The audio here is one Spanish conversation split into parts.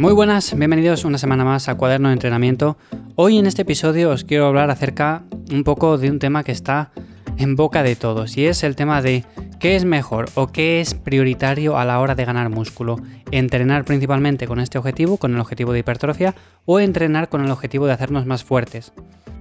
Muy buenas, bienvenidos una semana más a Cuaderno de Entrenamiento. Hoy en este episodio os quiero hablar acerca un poco de un tema que está en boca de todos y es el tema de qué es mejor o qué es prioritario a la hora de ganar músculo. Entrenar principalmente con este objetivo, con el objetivo de hipertrofia o entrenar con el objetivo de hacernos más fuertes.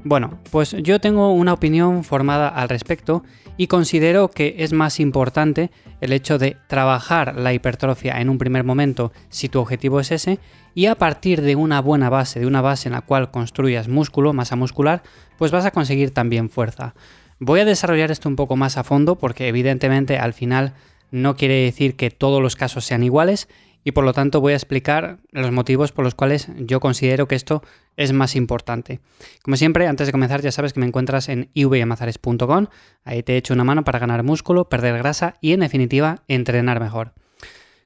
Bueno, pues yo tengo una opinión formada al respecto y considero que es más importante el hecho de trabajar la hipertrofia en un primer momento si tu objetivo es ese y a partir de una buena base, de una base en la cual construyas músculo, masa muscular, pues vas a conseguir también fuerza. Voy a desarrollar esto un poco más a fondo porque evidentemente al final no quiere decir que todos los casos sean iguales y por lo tanto voy a explicar los motivos por los cuales yo considero que esto es más importante. Como siempre, antes de comenzar ya sabes que me encuentras en ivamazares.com, ahí te he hecho una mano para ganar músculo, perder grasa y en definitiva entrenar mejor.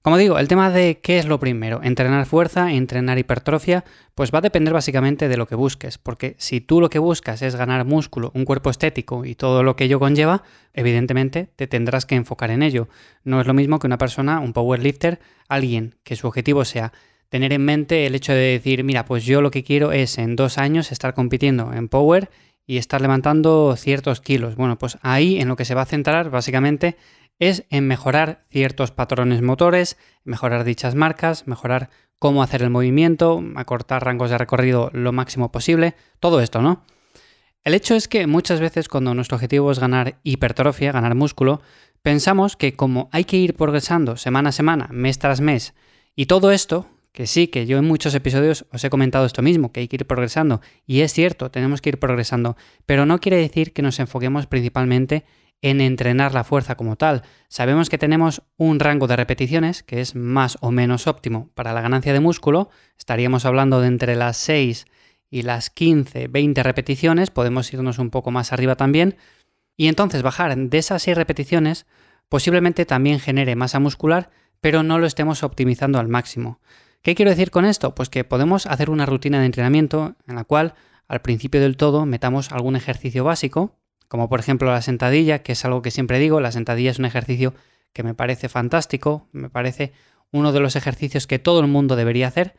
Como digo, el tema de qué es lo primero, entrenar fuerza, entrenar hipertrofia, pues va a depender básicamente de lo que busques, porque si tú lo que buscas es ganar músculo, un cuerpo estético y todo lo que ello conlleva, evidentemente te tendrás que enfocar en ello. No es lo mismo que una persona, un powerlifter, alguien que su objetivo sea tener en mente el hecho de decir, mira, pues yo lo que quiero es en dos años estar compitiendo en power y estar levantando ciertos kilos. Bueno, pues ahí en lo que se va a centrar básicamente es en mejorar ciertos patrones motores, mejorar dichas marcas, mejorar cómo hacer el movimiento, acortar rangos de recorrido lo máximo posible, todo esto, ¿no? El hecho es que muchas veces cuando nuestro objetivo es ganar hipertrofia, ganar músculo, pensamos que como hay que ir progresando semana a semana, mes tras mes, y todo esto, que sí, que yo en muchos episodios os he comentado esto mismo, que hay que ir progresando, y es cierto, tenemos que ir progresando, pero no quiere decir que nos enfoquemos principalmente en entrenar la fuerza como tal. Sabemos que tenemos un rango de repeticiones que es más o menos óptimo para la ganancia de músculo. Estaríamos hablando de entre las 6 y las 15, 20 repeticiones. Podemos irnos un poco más arriba también. Y entonces bajar de esas 6 repeticiones posiblemente también genere masa muscular, pero no lo estemos optimizando al máximo. ¿Qué quiero decir con esto? Pues que podemos hacer una rutina de entrenamiento en la cual al principio del todo metamos algún ejercicio básico, como por ejemplo la sentadilla, que es algo que siempre digo, la sentadilla es un ejercicio que me parece fantástico, me parece uno de los ejercicios que todo el mundo debería hacer,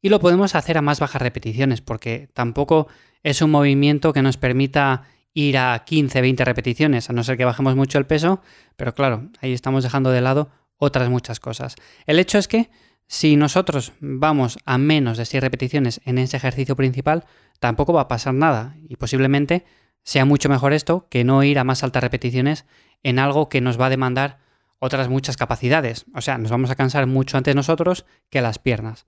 y lo podemos hacer a más bajas repeticiones, porque tampoco es un movimiento que nos permita ir a 15, 20 repeticiones, a no ser que bajemos mucho el peso, pero claro, ahí estamos dejando de lado otras muchas cosas. El hecho es que si nosotros vamos a menos de 6 repeticiones en ese ejercicio principal, tampoco va a pasar nada y posiblemente sea mucho mejor esto que no ir a más altas repeticiones en algo que nos va a demandar otras muchas capacidades. O sea, nos vamos a cansar mucho antes nosotros que las piernas.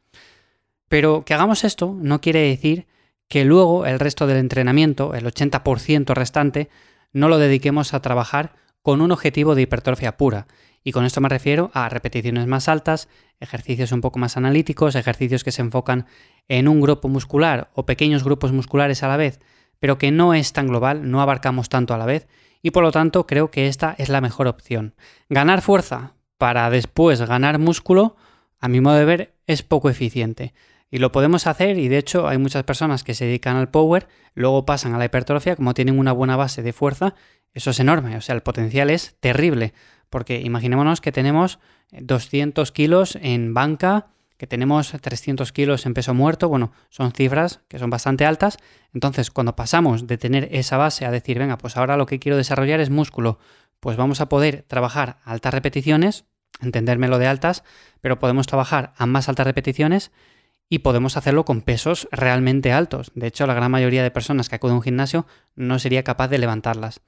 Pero que hagamos esto no quiere decir que luego el resto del entrenamiento, el 80% restante, no lo dediquemos a trabajar con un objetivo de hipertrofia pura. Y con esto me refiero a repeticiones más altas, ejercicios un poco más analíticos, ejercicios que se enfocan en un grupo muscular o pequeños grupos musculares a la vez pero que no es tan global, no abarcamos tanto a la vez, y por lo tanto creo que esta es la mejor opción. Ganar fuerza para después ganar músculo, a mi modo de ver, es poco eficiente. Y lo podemos hacer, y de hecho hay muchas personas que se dedican al power, luego pasan a la hipertrofia, como tienen una buena base de fuerza, eso es enorme, o sea, el potencial es terrible, porque imaginémonos que tenemos 200 kilos en banca, que tenemos 300 kilos en peso muerto, bueno, son cifras que son bastante altas. Entonces, cuando pasamos de tener esa base a decir, venga, pues ahora lo que quiero desarrollar es músculo, pues vamos a poder trabajar altas repeticiones, entenderme lo de altas, pero podemos trabajar a más altas repeticiones y podemos hacerlo con pesos realmente altos. De hecho, la gran mayoría de personas que acuden a un gimnasio no sería capaz de levantarlas.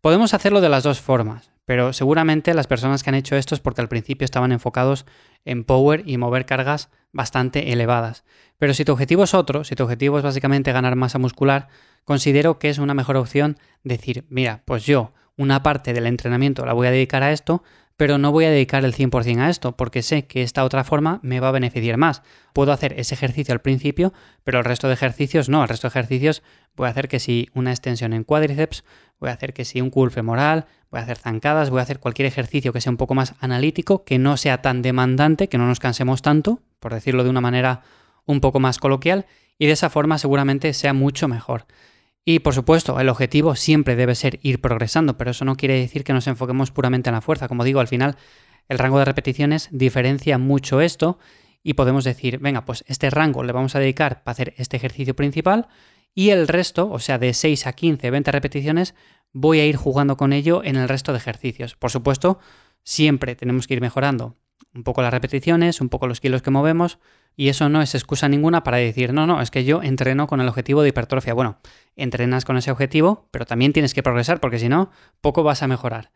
Podemos hacerlo de las dos formas. Pero seguramente las personas que han hecho esto es porque al principio estaban enfocados en power y mover cargas bastante elevadas. Pero si tu objetivo es otro, si tu objetivo es básicamente ganar masa muscular, considero que es una mejor opción decir, mira, pues yo una parte del entrenamiento la voy a dedicar a esto, pero no voy a dedicar el 100% a esto, porque sé que esta otra forma me va a beneficiar más. Puedo hacer ese ejercicio al principio, pero el resto de ejercicios no. El resto de ejercicios voy a hacer que si una extensión en cuádriceps, voy a hacer que si un curl femoral, voy a hacer zancadas, voy a hacer cualquier ejercicio que sea un poco más analítico, que no sea tan demandante, que no nos cansemos tanto, por decirlo de una manera un poco más coloquial, y de esa forma seguramente sea mucho mejor. Y por supuesto, el objetivo siempre debe ser ir progresando, pero eso no quiere decir que nos enfoquemos puramente en la fuerza. Como digo, al final el rango de repeticiones diferencia mucho esto y podemos decir, venga, pues este rango le vamos a dedicar para hacer este ejercicio principal y el resto, o sea, de 6 a 15, 20 repeticiones, voy a ir jugando con ello en el resto de ejercicios. Por supuesto, siempre tenemos que ir mejorando un poco las repeticiones, un poco los kilos que movemos, y eso no es excusa ninguna para decir, no, no, es que yo entreno con el objetivo de hipertrofia. Bueno, entrenas con ese objetivo, pero también tienes que progresar, porque si no, poco vas a mejorar.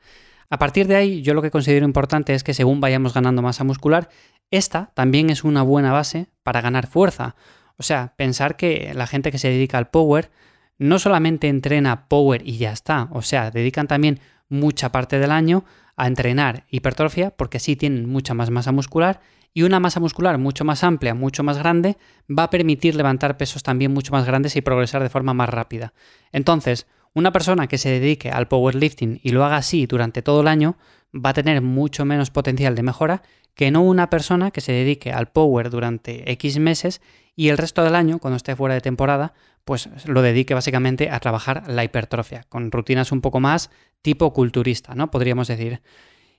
A partir de ahí, yo lo que considero importante es que según vayamos ganando masa muscular, esta también es una buena base para ganar fuerza. O sea, pensar que la gente que se dedica al power no solamente entrena power y ya está, o sea, dedican también mucha parte del año a entrenar hipertrofia porque así tienen mucha más masa muscular y una masa muscular mucho más amplia, mucho más grande, va a permitir levantar pesos también mucho más grandes y progresar de forma más rápida. Entonces, una persona que se dedique al powerlifting y lo haga así durante todo el año va a tener mucho menos potencial de mejora que no una persona que se dedique al power durante X meses y el resto del año, cuando esté fuera de temporada, pues lo dedique básicamente a trabajar la hipertrofia, con rutinas un poco más tipo culturista, ¿no? Podríamos decir.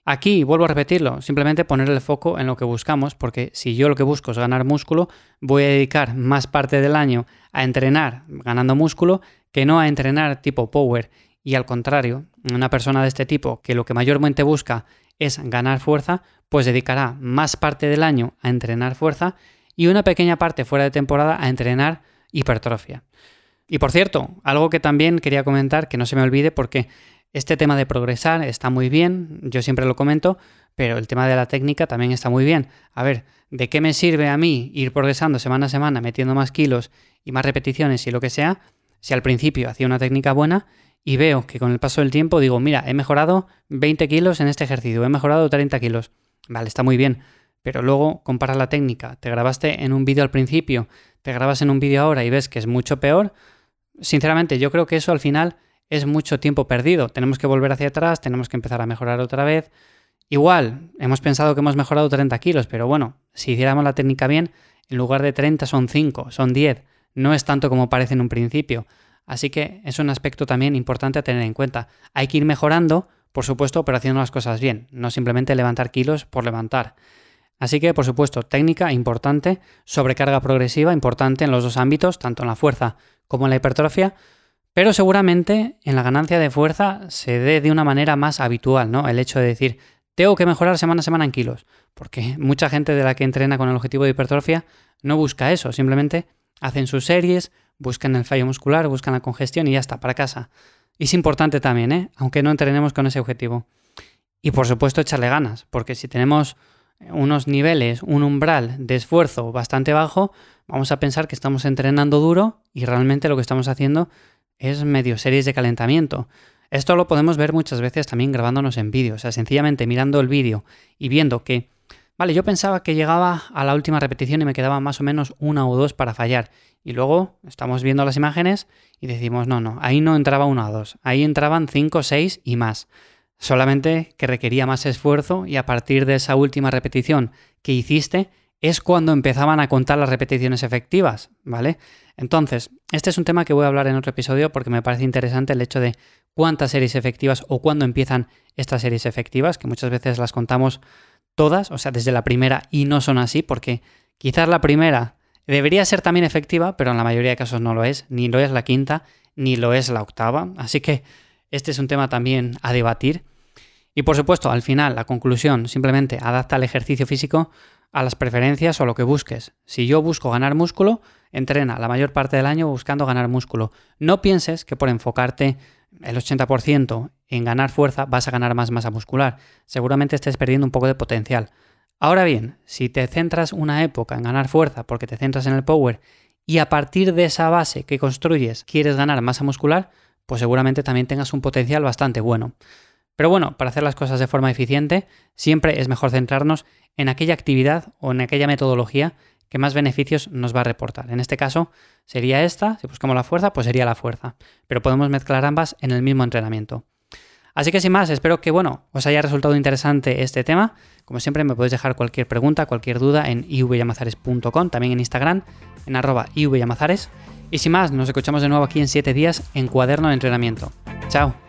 Aquí, vuelvo a repetirlo, simplemente poner el foco en lo que buscamos, porque si yo lo que busco es ganar músculo, voy a dedicar más parte del año a entrenar ganando músculo que no a entrenar tipo power. Y al contrario, una persona de este tipo que lo que mayormente busca es ganar fuerza, pues dedicará más parte del año a entrenar fuerza y una pequeña parte fuera de temporada a entrenar hipertrofia. Y por cierto, algo que también quería comentar, que no se me olvide, porque este tema de progresar está muy bien, yo siempre lo comento, pero el tema de la técnica también está muy bien. A ver, ¿de qué me sirve a mí ir progresando semana a semana, metiendo más kilos y más repeticiones y lo que sea, si al principio hacía una técnica buena y veo que con el paso del tiempo digo, mira, he mejorado 20 kilos en este ejercicio, he mejorado 30 kilos. Vale, está muy bien, pero luego comparas la técnica, te grabaste en un vídeo al principio, te grabas en un vídeo ahora y ves que es mucho peor. Sinceramente, yo creo que eso al final es mucho tiempo perdido. Tenemos que volver hacia atrás, tenemos que empezar a mejorar otra vez. Igual, hemos pensado que hemos mejorado 30 kilos, pero bueno, si hiciéramos la técnica bien, en lugar de 30 son 5, son 10. No es tanto como parece en un principio. Así que es un aspecto también importante a tener en cuenta. Hay que ir mejorando, por supuesto, pero haciendo las cosas bien, no simplemente levantar kilos por levantar. Así que, por supuesto, técnica importante, sobrecarga progresiva importante en los dos ámbitos, tanto en la fuerza como en la hipertrofia, pero seguramente en la ganancia de fuerza se dé de una manera más habitual, ¿no? El hecho de decir, tengo que mejorar semana a semana en kilos, porque mucha gente de la que entrena con el objetivo de hipertrofia no busca eso, simplemente hacen sus series, buscan el fallo muscular, buscan la congestión y ya está, para casa. Es importante también, ¿eh? Aunque no entrenemos con ese objetivo. Y por supuesto echarle ganas, porque si tenemos unos niveles, un umbral de esfuerzo bastante bajo, vamos a pensar que estamos entrenando duro y realmente lo que estamos haciendo es medio series de calentamiento. Esto lo podemos ver muchas veces también grabándonos en vídeo, o sea, sencillamente mirando el vídeo y viendo que, vale, yo pensaba que llegaba a la última repetición y me quedaba más o menos una o dos para fallar. Y luego estamos viendo las imágenes y decimos, no, no, ahí no entraba una o dos, ahí entraban cinco, seis y más. Solamente que requería más esfuerzo y a partir de esa última repetición que hiciste es cuando empezaban a contar las repeticiones efectivas, ¿vale? Entonces, este es un tema que voy a hablar en otro episodio porque me parece interesante el hecho de cuántas series efectivas o cuándo empiezan estas series efectivas, que muchas veces las contamos todas, o sea, desde la primera y no son así, porque quizás la primera debería ser también efectiva, pero en la mayoría de casos no lo es, ni lo es la quinta, ni lo es la octava, así que este es un tema también a debatir. Y por supuesto, al final, la conclusión, simplemente adapta el ejercicio físico a las preferencias o a lo que busques. Si yo busco ganar músculo, entrena la mayor parte del año buscando ganar músculo. No pienses que por enfocarte el 80% en ganar fuerza vas a ganar más masa muscular. Seguramente estés perdiendo un poco de potencial. Ahora bien, si te centras una época en ganar fuerza porque te centras en el power y a partir de esa base que construyes quieres ganar masa muscular, pues seguramente también tengas un potencial bastante bueno. Pero bueno, para hacer las cosas de forma eficiente, siempre es mejor centrarnos en aquella actividad o en aquella metodología que más beneficios nos va a reportar. En este caso sería esta, si buscamos la fuerza, pues sería la fuerza. Pero podemos mezclar ambas en el mismo entrenamiento. Así que sin más, espero que bueno, os haya resultado interesante este tema. Como siempre, me podéis dejar cualquier pregunta, cualquier duda en ivyamazares.com, también en Instagram, en arroba ivyamazares. Y sin más, nos escuchamos de nuevo aquí en 7 días en Cuaderno de Entrenamiento. Chao.